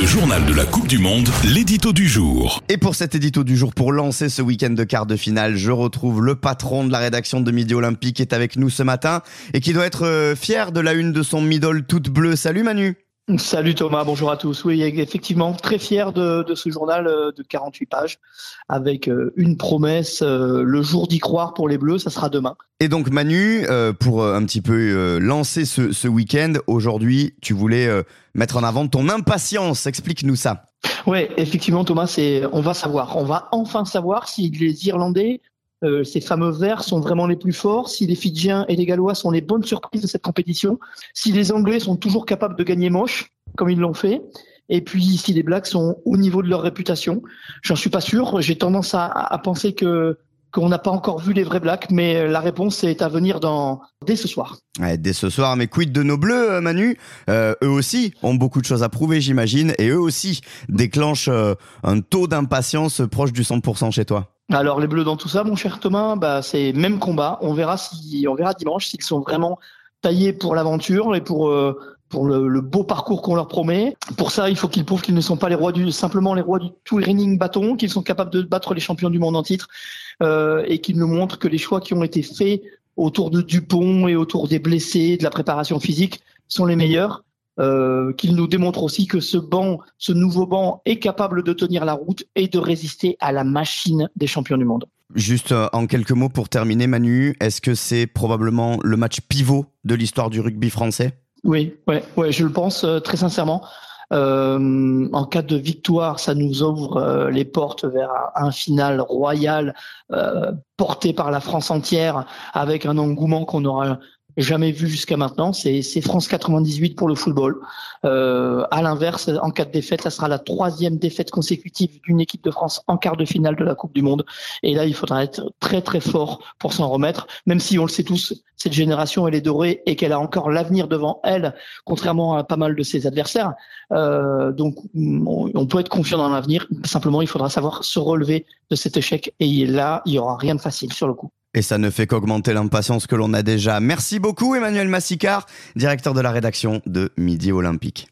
Le journal de la Coupe du Monde, l'édito du jour. Et pour cet édito du jour, pour lancer ce week-end de quart de finale, je retrouve le patron de la rédaction de Midi Olympique qui est avec nous ce matin et qui doit être euh, fier de la une de son middle toute bleue. Salut Manu Salut Thomas, bonjour à tous. Oui, effectivement, très fier de, de ce journal euh, de 48 pages avec euh, une promesse, euh, le jour d'y croire pour les Bleus, ça sera demain. Et donc Manu, pour un petit peu lancer ce, ce week-end, aujourd'hui, tu voulais mettre en avant ton impatience. Explique-nous ça. Oui, effectivement Thomas, c'est on va savoir, on va enfin savoir si les Irlandais euh, ces fameux verts sont vraiment les plus forts, si les Fidjiens et les Gallois sont les bonnes surprises de cette compétition, si les Anglais sont toujours capables de gagner moche, comme ils l'ont fait, et puis si les Blacks sont au niveau de leur réputation. J'en suis pas sûr. J'ai tendance à, à, penser que qu'on n'a pas encore vu les vrais Blacks, mais la réponse est à venir dans dès ce soir. Ouais, dès ce soir, mais quid de nos Bleus, euh, Manu? Euh, Eux aussi ont beaucoup de choses à prouver, j'imagine, et eux aussi déclenchent euh, un taux d'impatience proche du 100% chez toi. Alors les Bleus dans tout ça, mon cher Thomas, bah c'est même combat. On verra si on verra dimanche s'ils sont vraiment taillés pour l'aventure et pour euh, pour le, beau parcours qu'on leur promet. Pour ça, il faut qu'ils prouvent qu'ils ne sont pas les rois du simplement les rois du touring bâton, qu'ils sont capables de battre les champions du monde en titre euh, et qu'ils nous montrent que les choix qui ont été faits autour de Dupont et autour des blessés, de la préparation physique sont les meilleurs euh, qu'il nous démontre aussi que ce banc, ce nouveau banc est capable de tenir la route et de résister à la machine des champions du monde. Juste euh, en quelques mots pour terminer, Manu, est-ce que c'est probablement le match pivot de l'histoire du rugby français? Oui, ouais, ouais, je le pense euh, très sincèrement. Euh, en cas de victoire, ça nous ouvre euh, les portes vers un final royal euh, porté par la France entière, avec un engouement qu'on aura jamais vu jusqu'à maintenant. C'est France 98 pour le football. Euh, à l'inverse, en cas de défaite, ça sera la troisième défaite consécutive d'une équipe de France en quart de finale de la Coupe du Monde. Et là, il faudra être très très fort pour s'en remettre, même si on le sait tous, cette génération elle est dorée et qu'elle a encore l'avenir devant elle, contrairement à pas mal de ses adversaires. Euh, donc, on peut être confiant dans l'avenir. Simplement, il faudra savoir se relever de cet échec. Et là, il y aura rien de facile sur le coup. Et ça ne fait qu'augmenter l'impatience que l'on a déjà. Merci beaucoup Emmanuel Massicard, directeur de la rédaction de Midi Olympique.